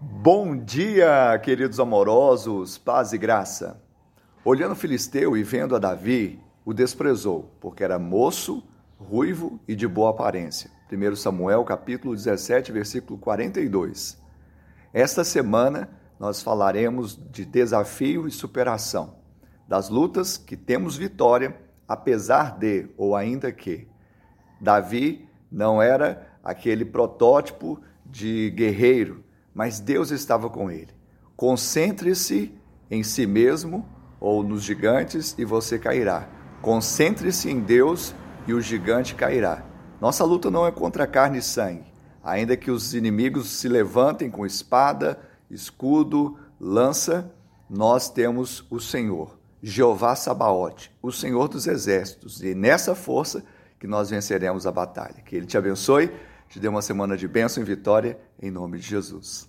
Bom dia, queridos amorosos, paz e graça. Olhando filisteu e vendo a Davi, o desprezou, porque era moço, ruivo e de boa aparência. 1 Samuel capítulo 17, versículo 42. Esta semana nós falaremos de desafio e superação, das lutas que temos vitória, apesar de ou ainda que. Davi não era aquele protótipo de guerreiro, mas Deus estava com ele. Concentre-se em si mesmo ou nos gigantes e você cairá. Concentre-se em Deus e o gigante cairá. Nossa luta não é contra carne e sangue, ainda que os inimigos se levantem com espada, escudo, lança, nós temos o Senhor, Jeová Sabaote, o Senhor dos exércitos, e nessa força que nós venceremos a batalha. Que Ele te abençoe, te dê uma semana de bênção e vitória, em nome de Jesus.